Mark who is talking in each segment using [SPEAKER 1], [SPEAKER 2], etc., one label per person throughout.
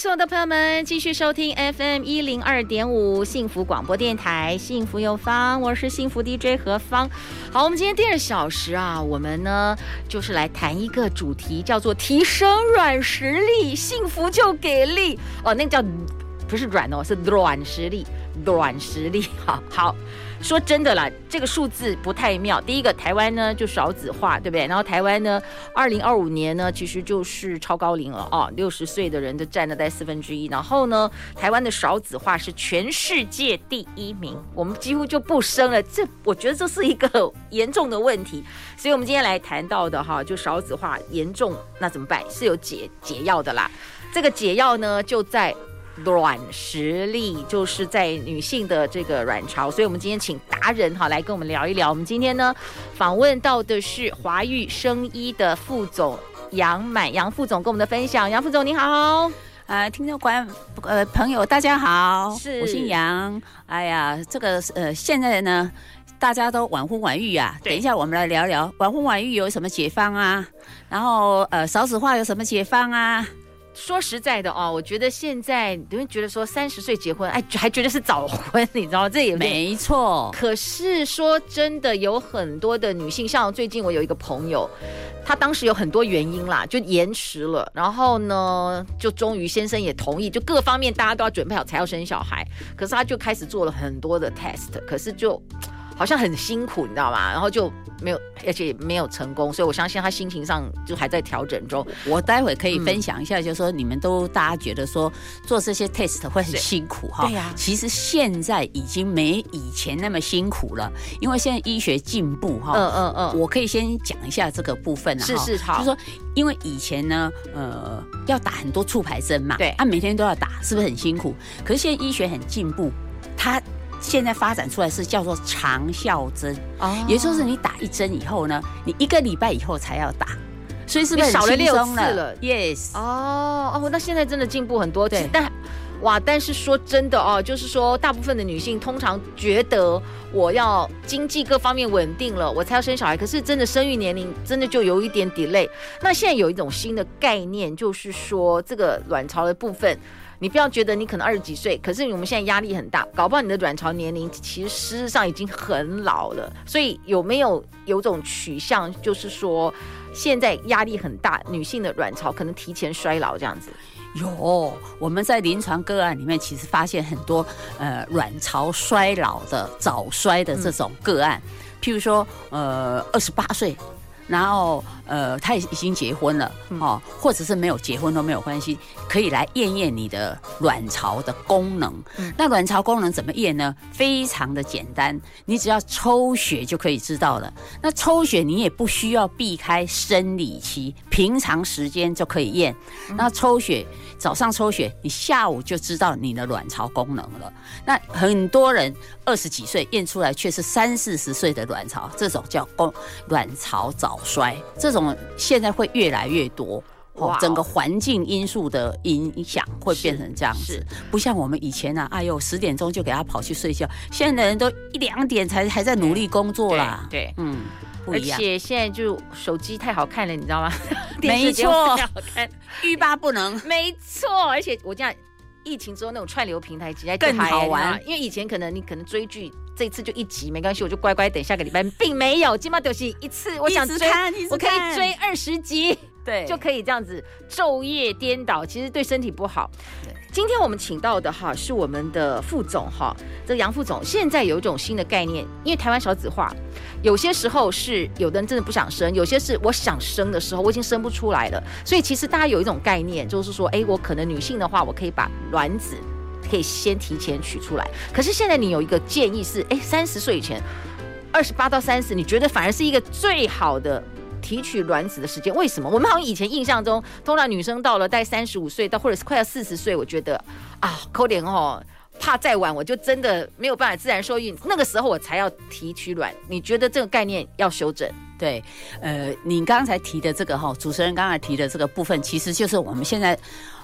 [SPEAKER 1] 所有的朋友们继续收听 FM 一零二点五幸福广播电台，幸福有方，我是幸福 DJ 何芳。好，我们今天第二小时啊，我们呢就是来谈一个主题，叫做提升软实力，幸福就给力哦。那个叫不是软哦，是软实力，软实力。好好。说真的啦，这个数字不太妙。第一个，台湾呢就少子化，对不对？然后台湾呢，二零二五年呢，其实就是超高龄了哦，六十岁的人都占了在四分之一。然后呢，台湾的少子化是全世界第一名，我们几乎就不生了。这我觉得这是一个严重的问题。所以，我们今天来谈到的哈，就少子化严重，那怎么办？是有解解药的啦。这个解药呢，就在。软实力就是在女性的这个卵巢，所以我们今天请达人哈来跟我们聊一聊。我们今天呢访问到的是华育生医的副总杨满杨副总跟我们的分享。杨副总你好，
[SPEAKER 2] 呃，听众观呃朋友大家好，
[SPEAKER 1] 是
[SPEAKER 2] 我姓杨。哎呀，这个呃现在呢大家都晚婚晚育啊，等一下我们来聊聊晚婚晚育有什么解放啊，然后呃少子化有什么解放啊。
[SPEAKER 1] 说实在的哦，我觉得现在有人觉得说三十岁结婚，哎，还觉得是早婚，你知道吗？这也
[SPEAKER 2] 没错。
[SPEAKER 1] 可是说真的，有很多的女性，像最近我有一个朋友，她当时有很多原因啦，就延迟了，然后呢，就终于先生也同意，就各方面大家都要准备好才要生小孩，可是她就开始做了很多的 test，可是就。好像很辛苦，你知道吗？然后就没有，而且也没有成功，所以我相信他心情上就还在调整中。
[SPEAKER 2] 我待会可以分享一下，就是说你们都大家觉得说做这些 test 会很辛苦哈？
[SPEAKER 1] 对呀，
[SPEAKER 2] 其实现在已经没以前那么辛苦了，因为现在医学进步哈。
[SPEAKER 1] 嗯嗯嗯，
[SPEAKER 2] 我可以先讲一下这个部分啊。
[SPEAKER 1] 是是好，
[SPEAKER 2] 就是说因为以前呢，呃，要打很多促排针嘛，
[SPEAKER 1] 对，
[SPEAKER 2] 啊，每天都要打，是不是很辛苦？可是现在医学很进步，它。现在发展出来是叫做长效针，哦，也就是你打一针以后呢，你一个礼拜以后才要打，所以是不是
[SPEAKER 1] 少了六次了
[SPEAKER 2] ？Yes，
[SPEAKER 1] 哦哦，那现在真的进步很多。对，但哇，但是说真的哦，就是说大部分的女性通常觉得我要经济各方面稳定了，我才要生小孩。可是真的生育年龄真的就有一点 delay。那现在有一种新的概念，就是说这个卵巢的部分。你不要觉得你可能二十几岁，可是我们现在压力很大，搞不好你的卵巢年龄其实事实上已经很老了。所以有没有有种取向，就是说现在压力很大，女性的卵巢可能提前衰老这样子？
[SPEAKER 2] 有，我们在临床个案里面其实发现很多呃卵巢衰老的早衰的这种个案，譬如说呃二十八岁。然后，呃，他已经结婚了，哦，或者是没有结婚都没有关系，可以来验验你的卵巢的功能。嗯，那卵巢功能怎么验呢？非常的简单，你只要抽血就可以知道了。那抽血你也不需要避开生理期，平常时间就可以验。那抽血。早上抽血，你下午就知道你的卵巢功能了。那很多人二十几岁验出来却是三四十岁的卵巢，这种叫功卵巢早衰，这种现在会越来越多。哦，整个环境因素的影响会变成这样子，不像我们以前啊，哎呦十点钟就给他跑去睡觉，现在的人都一两点才还在努力工作啦。
[SPEAKER 1] 对，对嗯。而且现在就手机太好看了，你知道吗？
[SPEAKER 2] 没错，太好看，欲罢不能。
[SPEAKER 1] 没错，而且我讲疫情之后那种串流平台其实
[SPEAKER 2] 更好玩，
[SPEAKER 1] 因为以前可能你可能追剧，这次就一集没关系，我就乖乖等下个礼拜，并没有，今毛就是一次，我想追，我可以追二十集，对，就可以这样子昼夜颠倒，其实对身体不好。对。今天我们请到的哈是我们的副总哈，这个杨副总现在有一种新的概念，因为台湾少子化，有些时候是有的人真的不想生，有些是我想生的时候我已经生不出来了，所以其实大家有一种概念，就是说，哎，我可能女性的话，我可以把卵子可以先提前取出来。可是现在你有一个建议是，哎，三十岁以前，二十八到三十，你觉得反而是一个最好的提取卵子的时间？为什么？我们好像以前印象中，通常女生到了待三十五岁到或者是快要四十岁，我觉得啊，扣点哦，怕再晚我就真的没有办法自然受孕，那个时候我才要提取卵。你觉得这个概念要修正？
[SPEAKER 2] 对，呃，你刚才提的这个哈，主持人刚才提的这个部分，其实就是我们现在。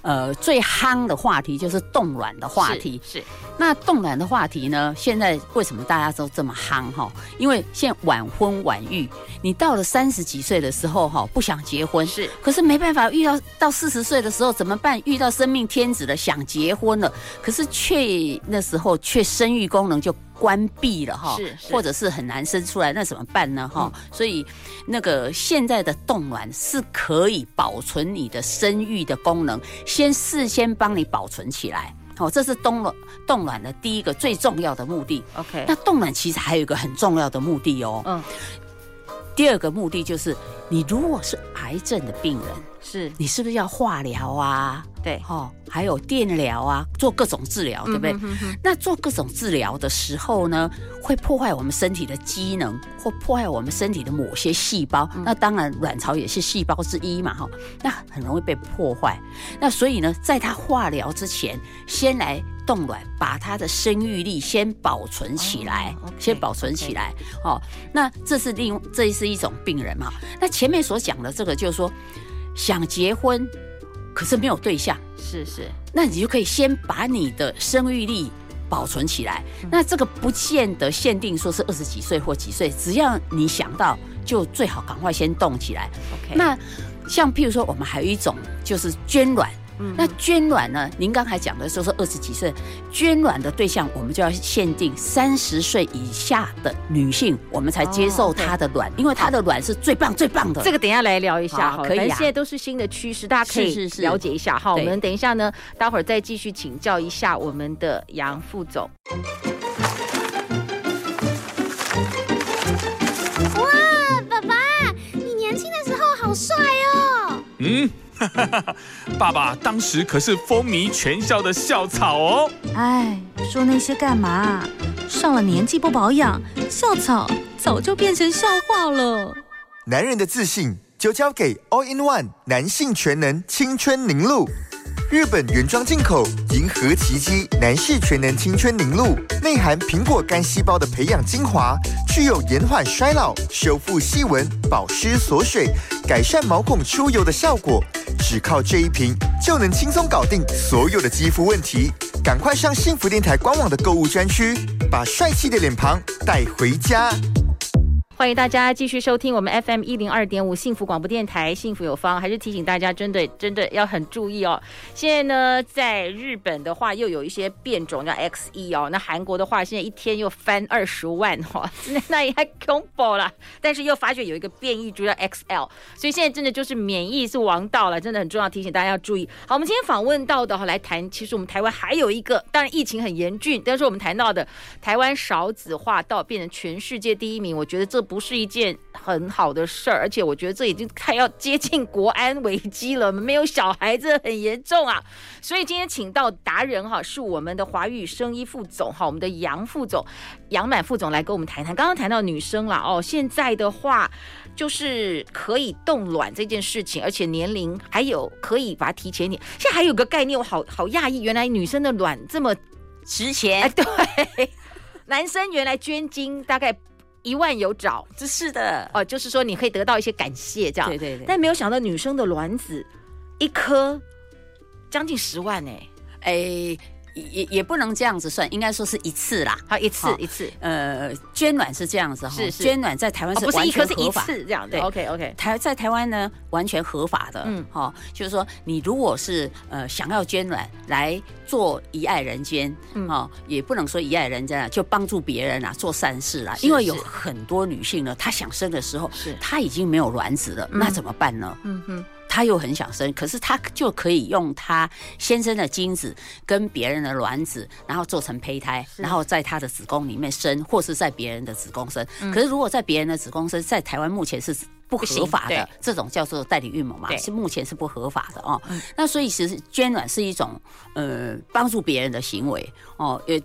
[SPEAKER 2] 呃，最夯的话题就是冻卵的话题。
[SPEAKER 1] 是，是
[SPEAKER 2] 那冻卵的话题呢？现在为什么大家都这么夯哈？因为现在晚婚晚育，你到了三十几岁的时候哈，不想结婚
[SPEAKER 1] 是，
[SPEAKER 2] 可是没办法，遇到到四十岁的时候怎么办？遇到生命天子了，想结婚了，可是却那时候却生育功能就。关闭了哈，是，或者是很难生出来，那怎么办呢？哈、嗯，所以那个现在的冻卵是可以保存你的生育的功能，先事先帮你保存起来。好，这是冻卵冻卵的第一个最重要的目的。
[SPEAKER 1] OK，
[SPEAKER 2] 那冻卵其实还有一个很重要的目的哦。嗯，第二个目的就是，你如果是癌症的病人，
[SPEAKER 1] 是
[SPEAKER 2] 你是不是要化疗啊？
[SPEAKER 1] 对，
[SPEAKER 2] 哦，还有电疗啊，做各种治疗，对不对？嗯、哼哼，那做各种治疗的时候呢，会破坏我们身体的机能，或破坏我们身体的某些细胞。嗯、那当然，卵巢也是细胞之一嘛，哈，那很容易被破坏。那所以呢，在他化疗之前，先来冻卵，把他的生育力先保存起来，先保存起来。哦，那这是另这是一种病人嘛？那前面所讲的这个，就是说想结婚。可是没有对象，
[SPEAKER 1] 是是，
[SPEAKER 2] 那你就可以先把你的生育力保存起来。嗯、那这个不见得限定说是二十几岁或几岁，只要你想到，就最好赶快先动起来。
[SPEAKER 1] OK，
[SPEAKER 2] 那像譬如说，我们还有一种就是捐卵。嗯、那捐卵呢？您刚才讲的说是二十几岁捐卵的对象，我们就要限定三十岁以下的女性，我们才接受她的卵，哦、因为她的卵是最棒最棒的。
[SPEAKER 1] 这个等一下来聊一下，好，
[SPEAKER 2] 可以、啊。
[SPEAKER 1] 现在都是新的趋势，大家可以了解一下。好，我们等一下呢，待会儿再继续请教一下我们的杨副总。
[SPEAKER 3] 哇，爸爸，你年轻的时候好帅哦。
[SPEAKER 4] 嗯。爸爸当时可是风靡全校的校草哦。
[SPEAKER 3] 哎，说那些干嘛？上了年纪不保养，校草早就变成笑话了。
[SPEAKER 5] 男人的自信就交给 All in One 男性全能青春凝露。日本原装进口银河奇迹男士全能青春凝露，内含苹果干细胞的培养精华，具有延缓衰老、修复细纹、保湿锁水、改善毛孔出油的效果。只靠这一瓶就能轻松搞定所有的肌肤问题。赶快上幸福电台官网的购物专区，把帅气的脸庞带回家。
[SPEAKER 1] 欢迎大家继续收听我们 FM 一零二点五幸福广播电台，幸福有方。还是提醒大家，真的真的要很注意哦。现在呢，在日本的话，又有一些变种叫 XE 哦。那韩国的话，现在一天又翻二十万哦，那 那也还恐怖了。但是又发觉有一个变异株叫 XL，所以现在真的就是免疫是王道了，真的很重要，提醒大家要注意。好，我们今天访问到的哈，来谈，其实我们台湾还有一个，当然疫情很严峻，但是我们谈到的台湾少子化到变成全世界第一名，我觉得这。不是一件很好的事儿，而且我觉得这已经快要接近国安危机了。没有小孩子很严重啊，所以今天请到达人哈，是我们的华语生医副总哈，我们的杨副总杨满副总来跟我们谈谈。刚刚谈到女生了哦，现在的话就是可以冻卵这件事情，而且年龄还有可以把它提前一点。现在还有个概念，我好好讶异，原来女生的卵这么值钱。哎，对，男生原来捐精大概。一万有找，
[SPEAKER 2] 这是的
[SPEAKER 1] 哦，就是说你可以得到一些感谢，这样。
[SPEAKER 2] 对对对。
[SPEAKER 1] 但没有想到女生的卵子一颗将近十万呢，
[SPEAKER 2] 哎。也也不能这样子算，应该说是一次啦，
[SPEAKER 1] 好一次一次。
[SPEAKER 2] 呃，捐卵是这样子哈，
[SPEAKER 1] 是是
[SPEAKER 2] 捐卵在台湾是完全合法，
[SPEAKER 1] 是这样对。OK OK，
[SPEAKER 2] 台在台湾呢完全合法的，嗯，哈，就是说你如果是呃想要捐卵来做遗爱人间，嗯，哈，也不能说遗爱人间啊，就帮助别人啊做善事啦，因为有很多女性呢，她想生的时候，是她已经没有卵子了，那怎么办呢？嗯哼。她又很想生，可是她就可以用她先生的精子跟别人的卵子，然后做成胚胎，然后在她的子宫里面生，或是在别人的子宫生。可是如果在别人的子宫生，在台湾目前是不合法的，这种叫做代理孕母嘛，是目前是不合法的哦。那所以其实捐卵是一种呃帮助别人的行为哦，也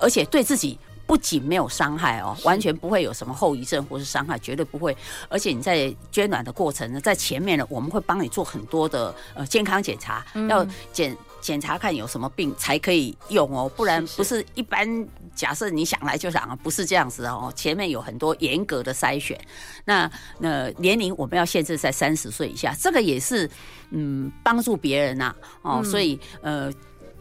[SPEAKER 2] 而且对自己不仅没有伤害哦，完全不会有什么后遗症或是伤害，绝对不会。而且你在捐卵的过程呢，在前面呢，我们会帮你做很多的呃健康检查，嗯、要检检查看有什么病才可以用哦，不然不是一般。假设你想来就想啊，不是这样子哦，前面有很多严格的筛选。那那年龄我们要限制在三十岁以下，这个也是嗯帮助别人呐、啊、哦，嗯、所以呃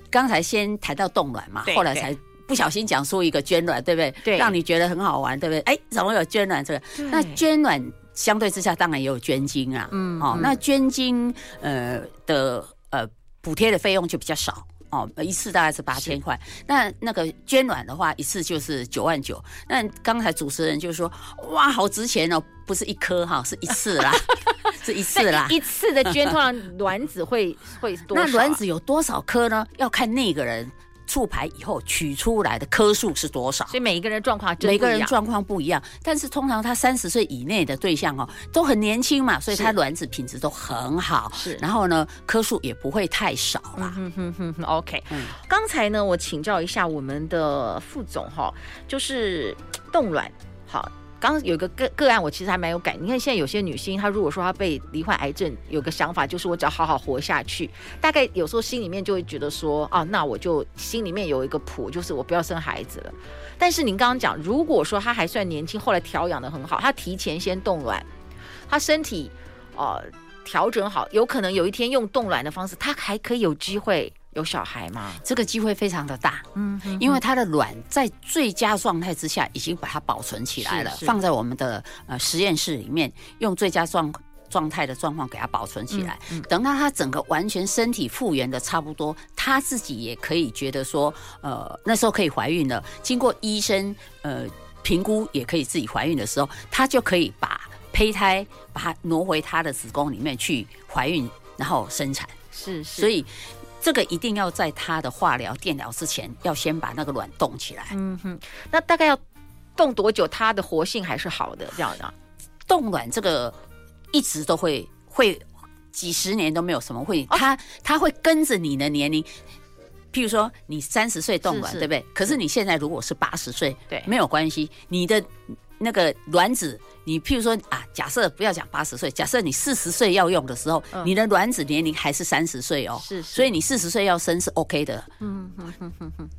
[SPEAKER 2] 刚才先谈到冻卵嘛，后来才。不小心讲出一个捐卵，对不对？对，让你觉得很好玩，对不对？哎，怎么有捐卵这个？那捐卵相对之下，当然也有捐精啊。嗯，哦，那捐精呃的呃补贴的费用就比较少哦，一次大概是八千块。那那个捐卵的话，一次就是九万九。那刚才主持人就说，哇，好值钱哦，不是一颗哈，是一次啦，是一次啦。
[SPEAKER 1] 一次的捐，通常卵子会会多少？
[SPEAKER 2] 那卵子有多少颗呢？要看那个人。促排以后取出来的颗数是多少？
[SPEAKER 1] 所以每一个人状况
[SPEAKER 2] 每个人状况不一样。但是通常他三十岁以内的对象哦，都很年轻嘛，所以他卵子品质都很好。是，然后呢，颗数也不会太少啦。
[SPEAKER 1] 嗯哼哼哼，OK。嗯，刚才呢，我请教一下我们的副总哈，就是冻卵，好。刚刚有个个个案，我其实还蛮有感。你看现在有些女性，她如果说她被罹患癌症，有个想法就是我只要好好活下去，大概有时候心里面就会觉得说，啊，那我就心里面有一个谱，就是我不要生孩子了。但是您刚刚讲，如果说她还算年轻，后来调养得很好，她提前先冻卵，她身体呃调整好，有可能有一天用冻卵的方式，她还可以有机会。有小孩吗？
[SPEAKER 2] 这个机会非常的大，嗯，因为它的卵在最佳状态之下已经把它保存起来了，放在我们的呃实验室里面，用最佳状状态的状况给它保存起来。嗯嗯、等到它整个完全身体复原的差不多，它自己也可以觉得说，呃，那时候可以怀孕了。经过医生呃评估，也可以自己怀孕的时候，它就可以把胚胎把它挪回它的子宫里面去怀孕，然后生产。
[SPEAKER 1] 是，是，
[SPEAKER 2] 所以。这个一定要在他的化疗、电疗之前，要先把那个卵冻起来。
[SPEAKER 1] 嗯哼，那大概要冻多久，它的活性还是好的？这样的
[SPEAKER 2] 冻卵这个一直都会会几十年都没有什么会，它、哦、它会跟着你的年龄。譬如说你三十岁冻卵，对不对？可是你现在如果是八十岁，对，没有关系，你的。那个卵子，你譬如说啊，假设不要讲八十岁，假设你四十岁要用的时候，嗯、你的卵子年龄还是三十岁哦，是，是，所以你四十岁要生是 OK 的。嗯哼
[SPEAKER 1] 哼哼哼，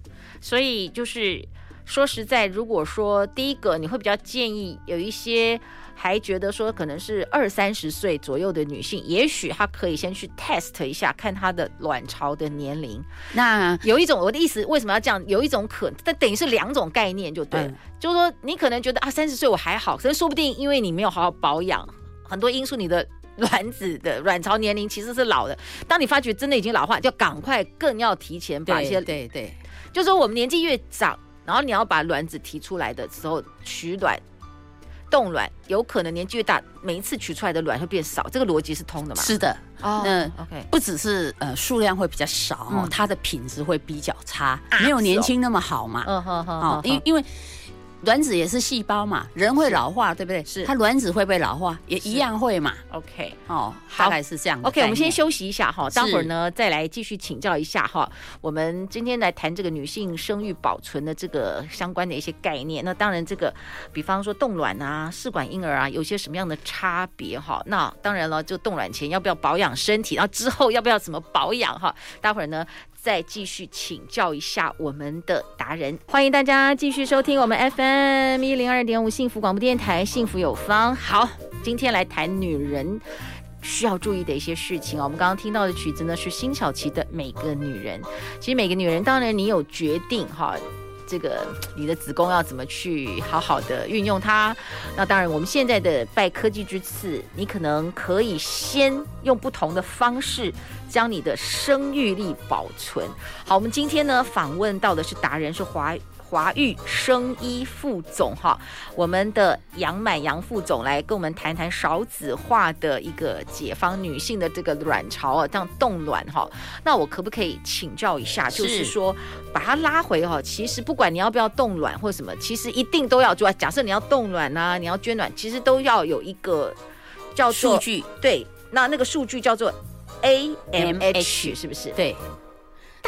[SPEAKER 1] 所以就是说实在，如果说第一个，你会比较建议有一些。还觉得说可能是二三十岁左右的女性，也许她可以先去 test 一下，看她的卵巢的年龄。那有一种我的意思，为什么要这样？有一种可，但等于是两种概念就对了。嗯、就是说，你可能觉得啊，三十岁我还好，可是说不定因为你没有好好保养，很多因素，你的卵子的卵巢年龄其实是老的。当你发觉真的已经老化，就赶快更要提前把一些
[SPEAKER 2] 对对，对
[SPEAKER 1] 就是说我们年纪越长，然后你要把卵子提出来的时候取卵。冻卵有可能年纪越大，每一次取出来的卵会变少，这个逻辑是通的嘛？
[SPEAKER 2] 是的，
[SPEAKER 1] 哦，那 OK，
[SPEAKER 2] 不只是呃数量会比较少，嗯、它的品质会比较差，啊、没有年轻那么好嘛。嗯哼哼，哦，因因为。卵子也是细胞嘛，人会老化，对不对？是，它卵子会不会老化？也一样会嘛。OK，哦，好大概是这样。
[SPEAKER 1] OK，我们先休息一下哈，待会儿呢再来继续请教一下哈。我们今天来谈这个女性生育保存的这个相关的一些概念。那当然，这个比方说冻卵啊、试管婴儿啊，有些什么样的差别哈？那当然了，就冻卵前要不要保养身体，然后之后要不要怎么保养哈？待会儿呢。再继续请教一下我们的达人，欢迎大家继续收听我们 FM 一零二点五幸福广播电台，幸福有方。好，今天来谈女人需要注意的一些事情哦。我们刚刚听到的曲子呢是辛晓琪的《每个女人》。其实每个女人，当然你有决定哈。这个你的子宫要怎么去好好的运用它？那当然，我们现在的拜科技之赐，你可能可以先用不同的方式将你的生育力保存好。我们今天呢访问到的是达人，是华。华育生医副总哈，我们的杨满杨副总来跟我们谈谈少子化的一个解放，女性的这个卵巢啊，这样冻卵哈。那我可不可以请教一下，就是说把它拉回哈？其实不管你要不要冻卵或什么，其实一定都要做。假设你要冻卵呐，你要捐卵，其实都要有一个叫做
[SPEAKER 2] 数据。
[SPEAKER 1] 对，那那个数据叫做 AMH，是不是？
[SPEAKER 2] 对。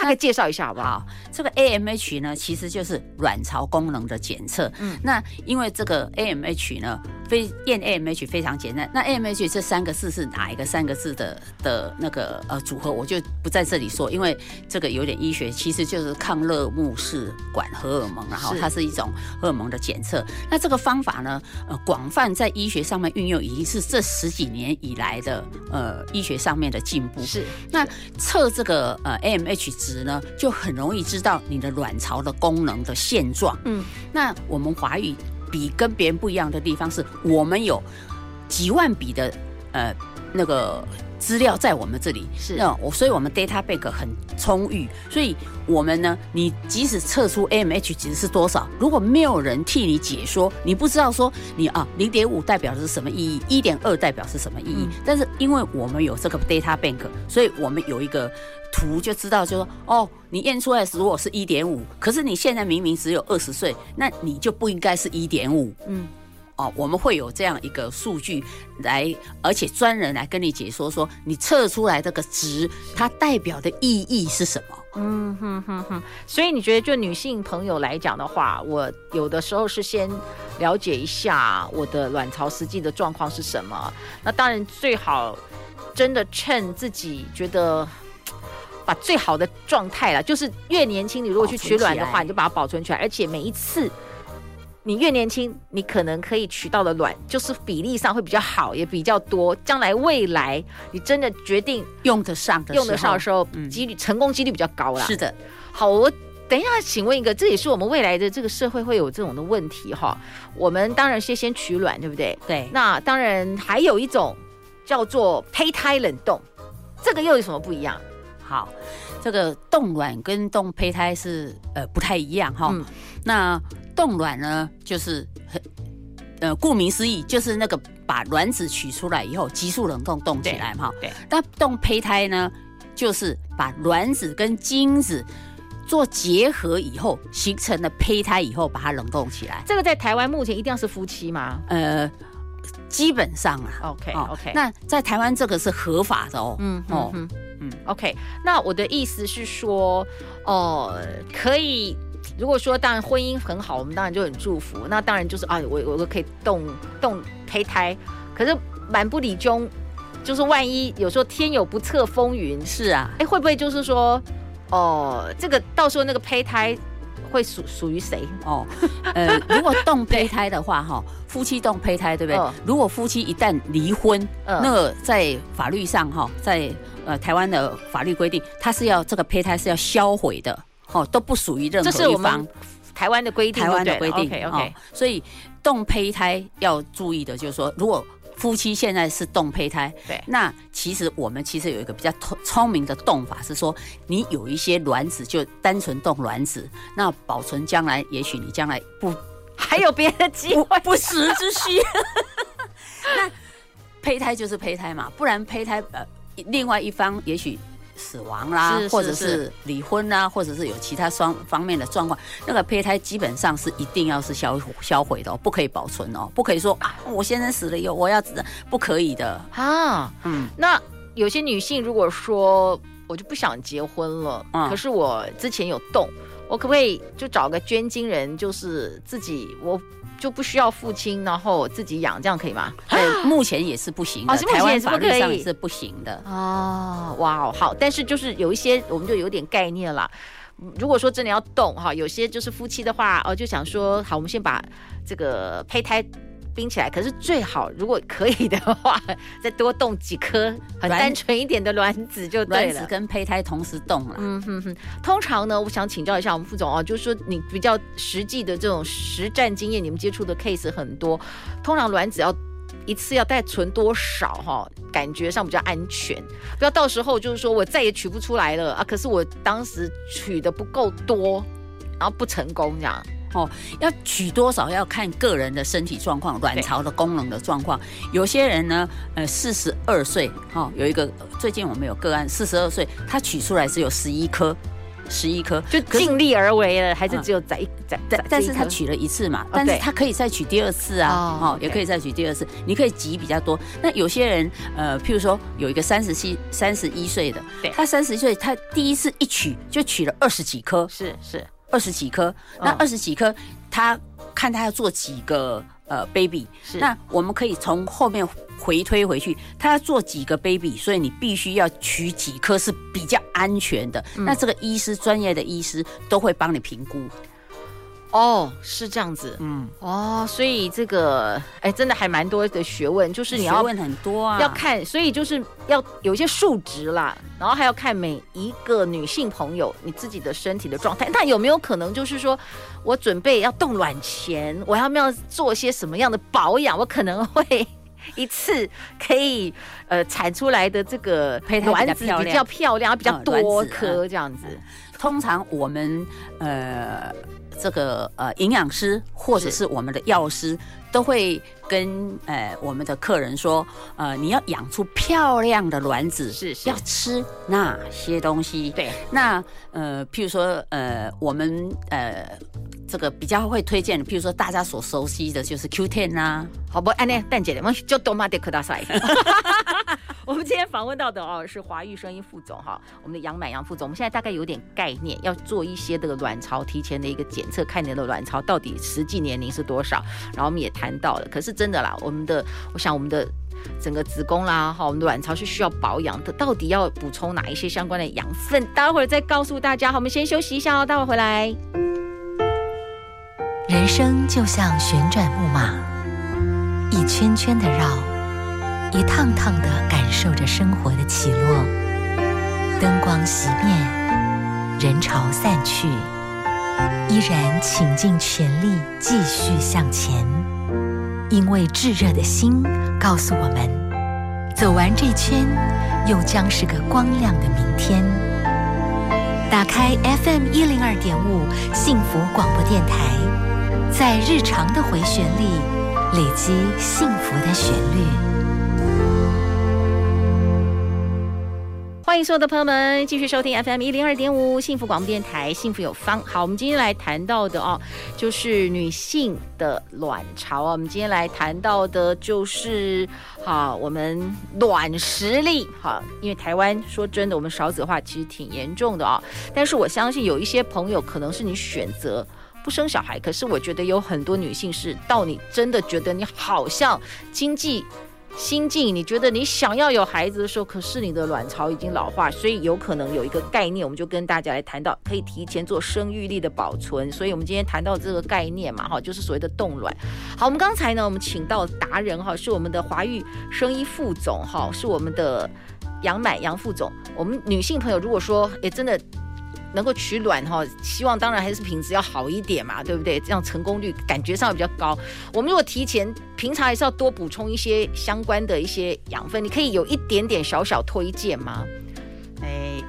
[SPEAKER 1] 大概介绍一下好不好？
[SPEAKER 2] 这个 AMH 呢，其实就是卵巢功能的检测。嗯，那因为这个 AMH 呢，非验 AMH 非常简单。那 AMH 这三个字是哪一个三个字的的那个呃组合，我就不在这里说，因为这个有点医学，其实就是抗勒木氏管荷尔蒙，然后它是一种荷尔蒙的检测。那这个方法呢，呃，广泛在医学上面运用，已经是这十几年以来的呃医学上面的进步。
[SPEAKER 1] 是，
[SPEAKER 2] 那测这个呃 AMH。值呢，就很容易知道你的卵巢的功能的现状。嗯，那我们华语比跟别人不一样的地方是，我们有几万笔的呃那个。资料在我们这里是，那我所以我们 data bank 很充裕，所以我们呢，你即使测出 AMH 值是多少，如果没有人替你解说，你不知道说你啊零点五代表的是什么意义，一点二代表是什么意义。嗯、但是因为我们有这个 data bank，所以我们有一个图就知道就，就说哦，你验出来如果是一点五，可是你现在明明只有二十岁，那你就不应该是一点五。嗯。哦，我们会有这样一个数据来，而且专人来跟你解说，说你测出来这个值，它代表的意义是什么？
[SPEAKER 1] 嗯哼哼哼。所以你觉得，就女性朋友来讲的话，我有的时候是先了解一下我的卵巢实际的状况是什么。那当然最好真的趁自己觉得把最好的状态了，就是越年轻，你如果去取卵的话，你就把它保存起来，而且每一次。你越年轻，你可能可以取到的卵就是比例上会比较好，也比较多。将来未来你真的决定
[SPEAKER 2] 用得上的、
[SPEAKER 1] 用得上的时候，几率、嗯、成功几率比较高啦。
[SPEAKER 2] 是的，
[SPEAKER 1] 好，我等一下，请问一个，这也是我们未来的这个社会会有这种的问题哈。我们当然先先取卵，对不对？
[SPEAKER 2] 对。
[SPEAKER 1] 那当然还有一种叫做胚胎冷冻，这个又有什么不一样？
[SPEAKER 2] 好，这个冻卵跟冻胚胎是呃不太一样哈。嗯、那冻卵呢，就是很呃，顾名思义，就是那个把卵子取出来以后，急速冷冻冻起来嘛。对。那冻胚胎呢，就是把卵子跟精子做结合以后，形成了胚胎以后，把它冷冻起来。
[SPEAKER 1] 这个在台湾目前一定要是夫妻吗？呃，
[SPEAKER 2] 基本上啊。
[SPEAKER 1] OK OK。
[SPEAKER 2] 那在台湾这个是合法的哦。
[SPEAKER 1] 嗯哦嗯嗯。OK，那我的意思是说，哦、呃，可以。如果说当然婚姻很好，我们当然就很祝福。那当然就是啊，我我都可以动动胚胎。可是蛮不理中，就是万一有时候天有不测风云，
[SPEAKER 2] 是啊，
[SPEAKER 1] 哎，会不会就是说，哦、呃，这个到时候那个胚胎会属属于谁？哦，
[SPEAKER 2] 呃，如果动胚胎的话，哈，夫妻动胚胎，对不对？哦、如果夫妻一旦离婚，呃、那个在法律上哈，在呃台湾的法律规定，它是要这个胚胎是要销毁的。哦，都不属于任何一方。这是我们
[SPEAKER 1] 台湾的规定，
[SPEAKER 2] 台湾的规定。
[SPEAKER 1] OK OK。
[SPEAKER 2] 所以冻胚胎要注意的就是说，如果夫妻现在是冻胚胎，对，那其实我们其实有一个比较聪明的冻法，是说你有一些卵子就单纯冻卵子，那保存将来，也许你将来不
[SPEAKER 1] 还有别的机会，
[SPEAKER 2] 不时之需。那胚胎就是胚胎嘛，不然胚胎呃，另外一方也许。死亡啦，或者是离婚啦，或者是有其他双方面的状况，那个胚胎基本上是一定要是销销毁的哦，不可以保存哦，不可以说啊，我先生死了以后我要知道，不可以的
[SPEAKER 1] 啊。嗯，那有些女性如果说我就不想结婚了，嗯，可是我之前有冻，我可不可以就找个捐精人，就是自己我。就不需要父亲，然后自己养，这样可以吗？
[SPEAKER 2] 对，目前也是不行的。哦，目前也是不可以，台湾法律上是不行的。
[SPEAKER 1] 哦，哇哦，好，但是就是有一些，我们就有点概念了。如果说真的要动哈，有些就是夫妻的话，哦，就想说，好，我们先把这个胚胎。冰起来，可是最好如果可以的话，再多冻几颗很单纯一点的卵子就对了。
[SPEAKER 2] 卵子跟胚胎同时冻了。
[SPEAKER 1] 嗯哼哼。通常呢，我想请教一下我们副总哦，就是说你比较实际的这种实战经验，你们接触的 case 很多。通常卵子要一次要带存多少哈？感觉上比较安全，不要到时候就是说我再也取不出来了啊！可是我当时取的不够多，然后不成功这样。
[SPEAKER 2] 哦，要取多少要看个人的身体状况、卵巢的功能的状况。有些人呢，呃，四十二岁，哈，有一个最近我们有个案，四十二岁，他取出来只有十一颗，十一颗，
[SPEAKER 1] 就尽力而为了，还是只有在一在？
[SPEAKER 2] 但但是他取了一次嘛，但是他可以再取第二次啊，哦，也可以再取第二次。你可以挤比较多。那有些人，呃，譬如说有一个三十七、三十一岁的，
[SPEAKER 1] 对，
[SPEAKER 2] 他三十一岁，他第一次一取就取了二十几颗，
[SPEAKER 1] 是是
[SPEAKER 2] 二十几颗。那二十几颗，他看他要做几个呃 baby，是那我们可以从后面。回推回去，他要做几个 baby，所以你必须要取几颗是比较安全的。嗯、那这个医师专业的医师都会帮你评估。
[SPEAKER 1] 哦，是这样子，嗯，哦，所以这个，哎，真的还蛮多的学问，就是你要
[SPEAKER 2] 问很多啊，
[SPEAKER 1] 要看，所以就是要有一些数值啦，然后还要看每一个女性朋友你自己的身体的状态。那有没有可能就是说我准备要冻卵前，我要不要做些什么样的保养？我可能会。一次可以呃产出来的这个卵子比较漂亮，比较多颗这样子。
[SPEAKER 2] 通常我们呃这个呃营养师或者是我们的药师都会跟呃我们的客人说，呃你要养出漂亮的卵子，
[SPEAKER 1] 是是
[SPEAKER 2] 要吃哪些东西？
[SPEAKER 1] 对，
[SPEAKER 2] 那呃譬如说呃我们呃。这个比较会推荐的，譬如说大家所熟悉的就是 Q10 呐，
[SPEAKER 1] 好不？安妮蛋姐，我们就多马的可大赛。我们今天访问到的哦是华育生音副总哈，我们的杨满杨副总，我们现在大概有点概念，要做一些这个卵巢提前的一个检测，看你的卵巢到底实际年龄是多少。然后我们也谈到了，可是真的啦，我们的我想我们的整个子宫啦，哈，我们卵巢是需要保养的，到底要补充哪一些相关的养分？待会儿再告诉大家。好，我们先休息一下哦，待会儿回来。
[SPEAKER 6] 人生就像旋转木马，一圈圈的绕，一趟趟的感受着生活的起落。灯光熄灭，人潮散去，依然倾尽全力继续向前。因为炙热的心告诉我们，走完这圈，又将是个光亮的明天。打开 FM 一零二点五幸福广播电台。在日常的回旋里，累积幸福的旋律。
[SPEAKER 1] 欢迎所有的朋友们继续收听 FM 一零二点五幸福广播电台，幸福有方。好，我们今天来谈到的哦，就是女性的卵巢啊。我们今天来谈到的就是，好，我们卵实力。好，因为台湾说真的，我们少子化其实挺严重的啊。但是我相信有一些朋友，可能是你选择。不生小孩，可是我觉得有很多女性是到你真的觉得你好像经济心境，你觉得你想要有孩子的时候，可是你的卵巢已经老化，所以有可能有一个概念，我们就跟大家来谈到可以提前做生育力的保存。所以我们今天谈到这个概念嘛，哈，就是所谓的冻卵。好，我们刚才呢，我们请到达人哈，是我们的华育生医副总哈，是我们的杨满杨副总。我们女性朋友如果说也真的。能够取卵哈，希望当然还是品质要好一点嘛，对不对？这样成功率感觉上比较高。我们如果提前，平常还是要多补充一些相关的一些养分。你可以有一点点小小推荐吗？
[SPEAKER 2] 哎，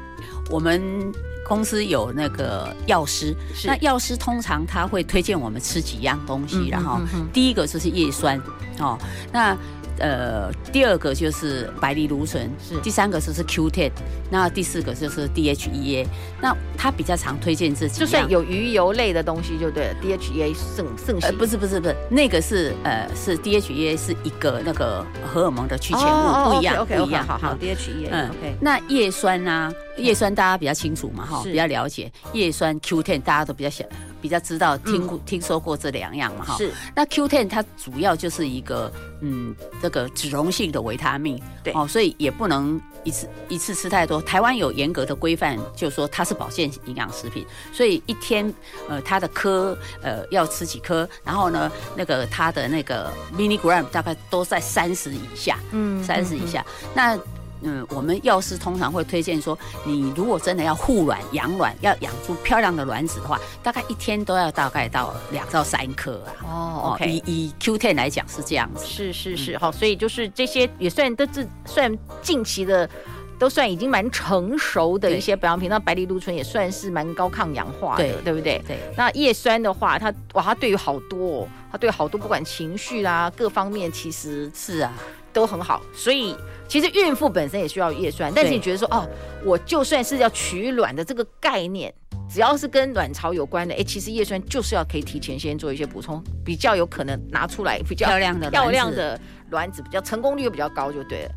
[SPEAKER 2] 我们公司有那个药师，那药师通常他会推荐我们吃几样东西，然后第一个就是叶酸哦，那。呃，第二个就是白藜芦醇，是。第三个就是 Q10，那第四个就是 DHEA，那他比较常推荐这几，
[SPEAKER 1] 就算有鱼油类的东西就对了，DHEA 盛盛行。
[SPEAKER 2] 呃，不是不是不是，那个是呃是 DHEA 是一个那个荷尔蒙的去醛物，哦、不一样
[SPEAKER 1] okay, okay,
[SPEAKER 2] 不一样，
[SPEAKER 1] 好好 DHEA，嗯，OK，
[SPEAKER 2] 那叶酸啊，叶酸大家比较清楚嘛哈，比较了解，叶酸 Q10 大家都比较晓比较知道听过、嗯、听说过这两样嘛哈，是。那 Q Ten 它主要就是一个嗯这个脂溶性的维他命，对。哦，所以也不能一次一次吃太多。台湾有严格的规范，就是说它是保健营养食品，所以一天呃它的颗呃要吃几颗，然后呢那个它的那个 milligram 大概都在三十以下，嗯，三十以下，嗯、那。嗯，我们药师通常会推荐说，你如果真的要护卵、养卵，要养出漂亮的卵子的话，大概一天都要大概到两到三颗啊。哦，OK，以以 Q Ten 来讲是这样子。
[SPEAKER 1] 是是是，好、嗯，所以就是这些也算都是算近期的，都算已经蛮成熟的一些保养品。那白藜芦醇也算是蛮高抗氧化的，对，对不对？对。那叶酸的话，它哇，它对于好多，它对好多不管情绪啦各方面，其实是啊。都很好，所以其实孕妇本身也需要叶酸，但是你觉得说哦，我就算是要取卵的这个概念，只要是跟卵巢有关的，哎，其实叶酸就是要可以提前先做一些补充，比较有可能拿出来比较
[SPEAKER 2] 漂亮的
[SPEAKER 1] 漂亮的卵子，比较成功率又比较高，就对了。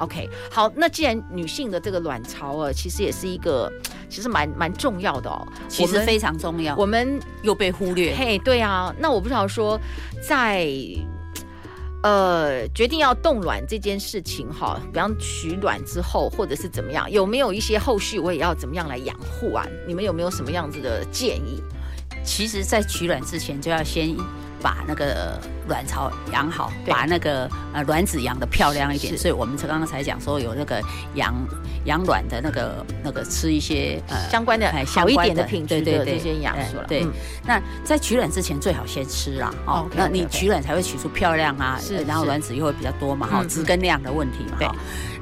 [SPEAKER 1] OK，好，那既然女性的这个卵巢啊，其实也是一个，其实蛮蛮重要的哦，
[SPEAKER 2] 其实非常重要，
[SPEAKER 1] 我们
[SPEAKER 2] 又被忽略。
[SPEAKER 1] 嘿，对啊，那我不知道说在。呃，决定要冻卵这件事情哈，比方取卵之后，或者是怎么样，有没有一些后续我也要怎么样来养护啊？你们有没有什么样子的建议？
[SPEAKER 2] 其实，在取卵之前就要先把那个卵巢养好，把那个呃卵子养的漂亮一点。所以我们刚刚才讲说有那个养养卵的那个那个吃一些呃
[SPEAKER 1] 相关的小一点的品质的这些养素了。
[SPEAKER 2] 对，那在取卵之前最好先吃啊，哦，那你取卵才会取出漂亮啊，是，然后卵子又会比较多嘛，哈，质跟量的问题嘛，哈。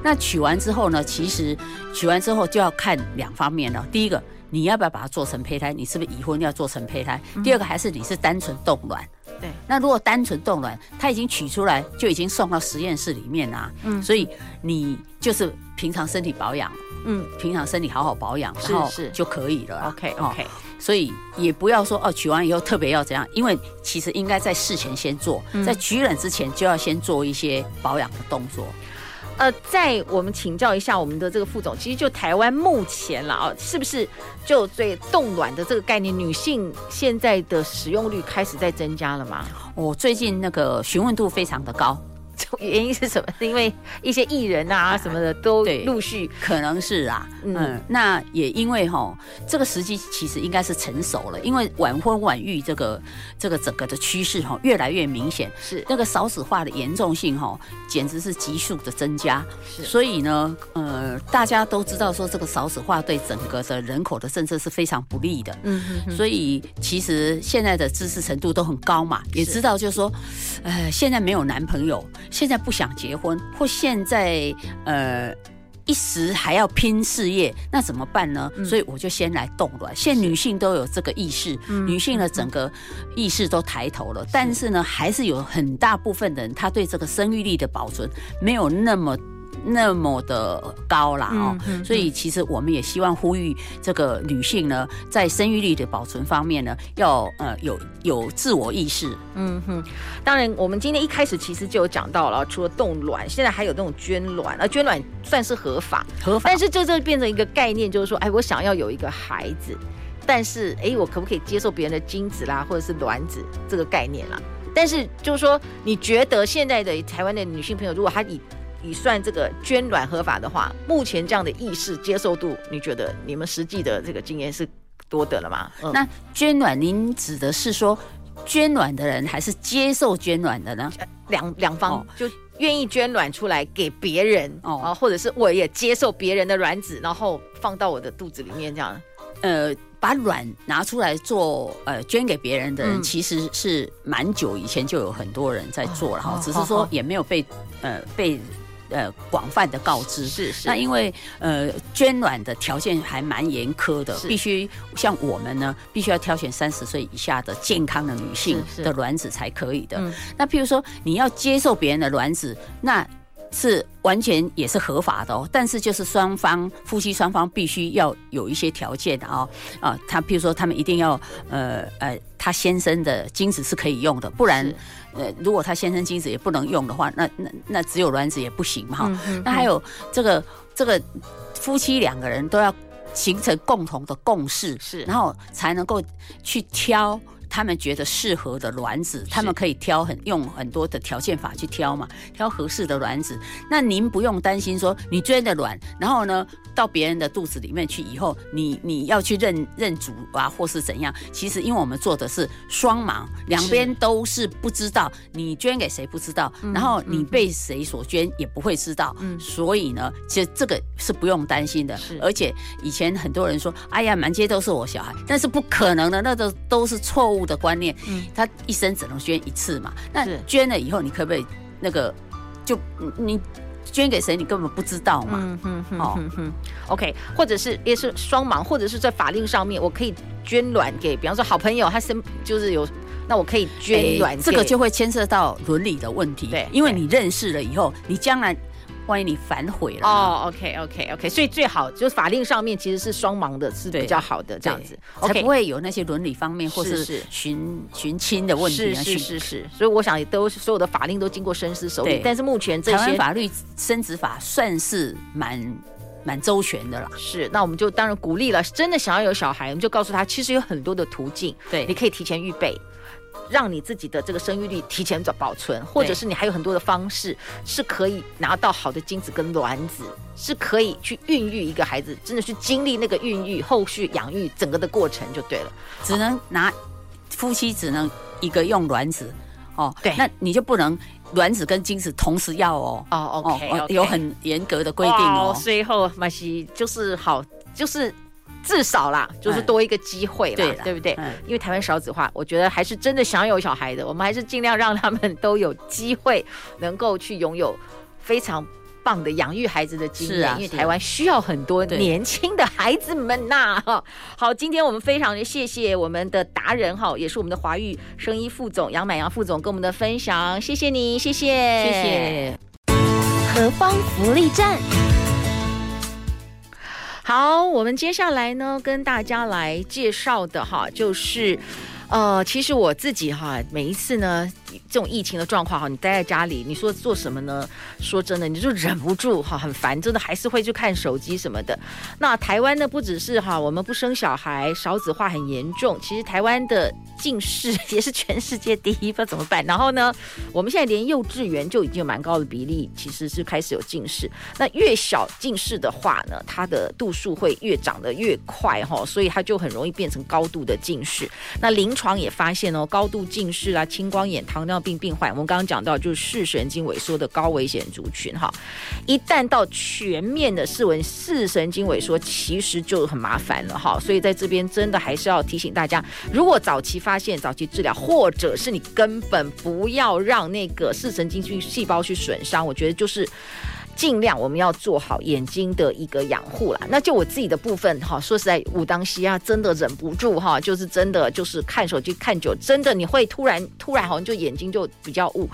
[SPEAKER 2] 那取完之后呢，其实取完之后就要看两方面了。第一个，你要不要把它做成胚胎？你是不是已婚要做成胚胎？第二个，还是你是单纯冻卵？对，那如果单纯冻卵，它已经取出来，就已经送到实验室里面啦。嗯，所以你就是平常身体保养，嗯，平常身体好好保养，然后就可以了。
[SPEAKER 1] OK OK，
[SPEAKER 2] 所以也不要说哦，取完以后特别要怎样，因为其实应该在事前先做，在取卵之前就要先做一些保养的动作。
[SPEAKER 1] 呃，在我们请教一下我们的这个副总，其实就台湾目前了啊，是不是就对冻卵的这个概念，女性现在的使用率开始在增加了吗？
[SPEAKER 2] 我最近那个询问度非常的高。
[SPEAKER 1] 原因是什么？是因为一些艺人啊什么的都陆续，
[SPEAKER 2] 可能是啊，嗯，那也因为哈，这个时机其实应该是成熟了，因为晚婚晚育这个这个整个的趋势哈越来越明显，是。那个少子化的严重性哈简直是急速的增加，是，所以呢，呃，大家都知道说这个少子化对整个的人口的政策是非常不利的，嗯嗯，所以其实现在的知识程度都很高嘛，也知道就是说，呃，现在没有男朋友。现在不想结婚，或现在呃一时还要拼事业，那怎么办呢？嗯、所以我就先来动卵。现在女性都有这个意识，是女性的整个意识都抬头了，嗯、但是呢，还是有很大部分的人，他对这个生育力的保存没有那么。那么的高啦哦，所以其实我们也希望呼吁这个女性呢，在生育力的保存方面呢，要呃有有自我意识。
[SPEAKER 1] 嗯哼，当然我们今天一开始其实就有讲到了，除了冻卵，现在还有那种捐卵，而捐卵算是合法，合法。但是这就变成一个概念，就是说，哎，我想要有一个孩子，但是哎，我可不可以接受别人的精子啦，或者是卵子这个概念啦？但是就是说，你觉得现在的台湾的女性朋友，如果她以以算这个捐卵合法的话，目前这样的意识接受度，你觉得你们实际的这个经验是多的了吗？
[SPEAKER 2] 嗯、那捐卵，您指的是说捐卵的人，还是接受捐卵的呢？
[SPEAKER 1] 两两方、哦、就愿意捐卵出来给别人哦，或者是我也接受别人的卵子，然后放到我的肚子里面这样。
[SPEAKER 2] 呃，把卵拿出来做呃捐给别人的人，其实是蛮久以前就有很多人在做了只是说也没有被呃被。呃，广泛的告知是是。那因为呃，捐卵的条件还蛮严苛的，必须像我们呢，必须要挑选三十岁以下的健康的女性的卵子才可以的。那譬如说你要接受别人的卵子，那是完全也是合法的哦。但是就是双方夫妻双方必须要有一些条件的哦。啊，他譬如说他们一定要呃呃，他先生的精子是可以用的，不然。呃，如果他先生精子也不能用的话，那那那只有卵子也不行嘛哈。嗯嗯、那还有这个这个夫妻两个人都要形成共同的共识，是，然后才能够去挑他们觉得适合的卵子，他们可以挑很用很多的条件法去挑嘛，挑合适的卵子。那您不用担心说你捐的卵，然后呢，到别人的肚子里面去以后，你你要去认认主啊，或是怎样？其实因为我们做的是双盲，两边都是不知道你捐给谁不知道，然后你被谁所捐也不会知道。嗯，所以呢，其实这个是不用担心的。是，而且以前很多人说，哎呀，满街都是我小孩，但是不可能的，那都都是错误的观念。嗯，他一生只能捐一次嘛。那捐了以后，你可不可以那个就你？捐给谁你根本不知道嘛？嗯哼哼哼哼
[SPEAKER 1] ，OK，或者是也是双盲，或者是在法令上面，我可以捐卵给，比方说好朋友，他生就是有，那我可以捐卵，
[SPEAKER 2] 这个就会牵涉到伦理的问题。对，因为你认识了以后，你将来万一你反悔了。
[SPEAKER 1] 哦，OK OK OK，所以最好就是法令上面其实是双盲的，是比较好的这样子，
[SPEAKER 2] 才不会有那些伦理方面或是寻寻亲的问题。
[SPEAKER 1] 是是是是，所以我想也都所有的法令都经过深思熟虑，但是目前这些
[SPEAKER 2] 法律生殖法算是蛮蛮周全的啦。
[SPEAKER 1] 是，那我们就当然鼓励了，真的想要有小孩，我们就告诉他，其实有很多的途径，
[SPEAKER 2] 对，
[SPEAKER 1] 你可以提前预备。让你自己的这个生育率提前保保存，或者是你还有很多的方式是可以拿到好的精子跟卵子，是可以去孕育一个孩子，真的去经历那个孕育、后续养育整个的过程就对了。
[SPEAKER 2] 只能拿夫妻只能一个用卵子哦，
[SPEAKER 1] 对，
[SPEAKER 2] 那你就不能卵子跟精子同时要哦。
[SPEAKER 1] 哦，OK，, okay
[SPEAKER 2] 有很严格的规定哦。
[SPEAKER 1] 最后马西就是好，就是。至少啦，就是多一个机会啦，对，对不对？嗯、因为台湾少子化，我觉得还是真的想有小孩的，我们还是尽量让他们都有机会能够去拥有非常棒的养育孩子的经验。啊、因为台湾需要很多年轻的孩子们呐、啊。好，今天我们非常的谢谢我们的达人哈，也是我们的华育生医副总杨满阳副总跟我们的分享，谢谢你，谢谢，
[SPEAKER 2] 谢谢。
[SPEAKER 6] 何方福利站。
[SPEAKER 1] 好，我们接下来呢，跟大家来介绍的哈，就是，呃，其实我自己哈，每一次呢。这种疫情的状况哈，你待在家里，你说做什么呢？说真的，你就忍不住哈，很烦，真的还是会去看手机什么的。那台湾呢，不只是哈，我们不生小孩，少子化很严重。其实台湾的近视也是全世界第一，不怎么办。然后呢，我们现在连幼稚园就已经有蛮高的比例，其实是开始有近视。那越小近视的话呢，它的度数会越长得越快哈，所以它就很容易变成高度的近视。那临床也发现哦，高度近视啊，青光眼、糖尿病病患，我们刚刚讲到就是视神经萎缩的高危险族群哈，一旦到全面的视纹视神经萎缩，其实就很麻烦了哈。所以在这边真的还是要提醒大家，如果早期发现、早期治疗，或者是你根本不要让那个视神经去细胞去损伤，我觉得就是。尽量我们要做好眼睛的一个养护啦。那就我自己的部分哈，说实在，武当西啊，真的忍不住哈，就是真的就是看手机看久，真的你会突然突然好像就眼睛就比较雾。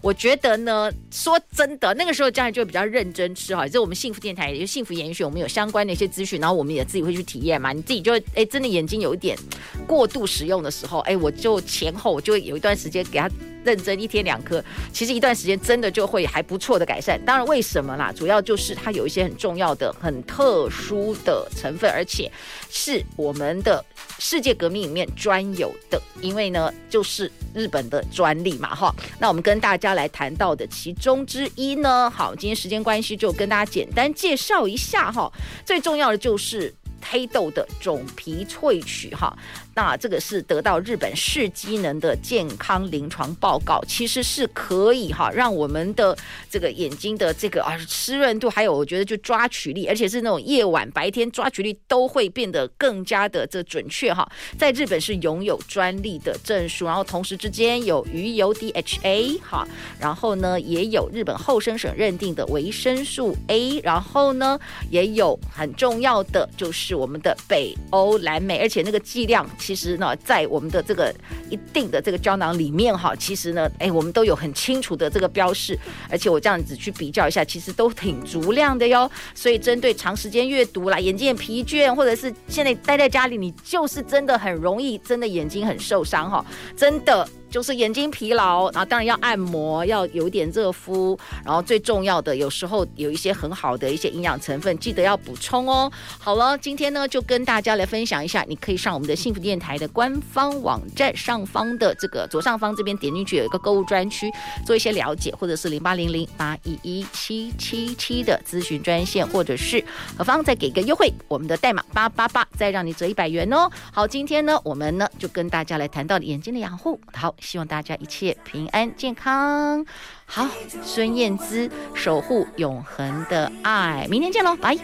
[SPEAKER 1] 我觉得呢，说真的，那个时候家人就比较认真吃哈。这我们幸福电台，也就幸福严选，我们有相关的一些资讯，然后我们也自己会去体验嘛。你自己就哎，真的眼睛有一点过度使用的时候，哎，我就前后我就有一段时间给他认真一天两颗，其实一段时间真的就会还不错的改善。当然为什么啦？主要就是它有一些很重要的、很特殊的成分，而且是我们的世界革命里面专有的，因为呢，就是日本的专利嘛，哈。那我们跟大家。来谈到的其中之一呢，好，今天时间关系就跟大家简单介绍一下哈，最重要的就是。黑豆的种皮萃取，哈，那这个是得到日本市机能的健康临床报告，其实是可以哈，让我们的这个眼睛的这个啊湿润度，还有我觉得就抓取力，而且是那种夜晚白天抓取力都会变得更加的这准确哈，在日本是拥有专利的证书，然后同时之间有鱼油 DHA 哈，然后呢也有日本厚生省认定的维生素 A，然后呢也有很重要的就是。我们的北欧蓝莓，而且那个剂量其实呢，在我们的这个一定的这个胶囊里面哈，其实呢，哎，我们都有很清楚的这个标示，而且我这样子去比较一下，其实都挺足量的哟。所以针对长时间阅读啦、眼睛也疲倦，或者是现在待在家里，你就是真的很容易，真的眼睛很受伤哈，真的。就是眼睛疲劳，然后当然要按摩，要有点热敷，然后最重要的，有时候有一些很好的一些营养成分，记得要补充哦。好了，今天呢就跟大家来分享一下，你可以上我们的幸福电台的官方网站上方的这个左上方这边点进去有一个购物专区，做一些了解，或者是零八零零八一一七七七的咨询专线，或者是何方再给个优惠，我们的代码八八八再让你折一百元哦。好，今天呢我们呢就跟大家来谈到眼睛的养护，好。希望大家一切平安健康。好，孙燕姿守护永恒的爱，明天见喽，拜。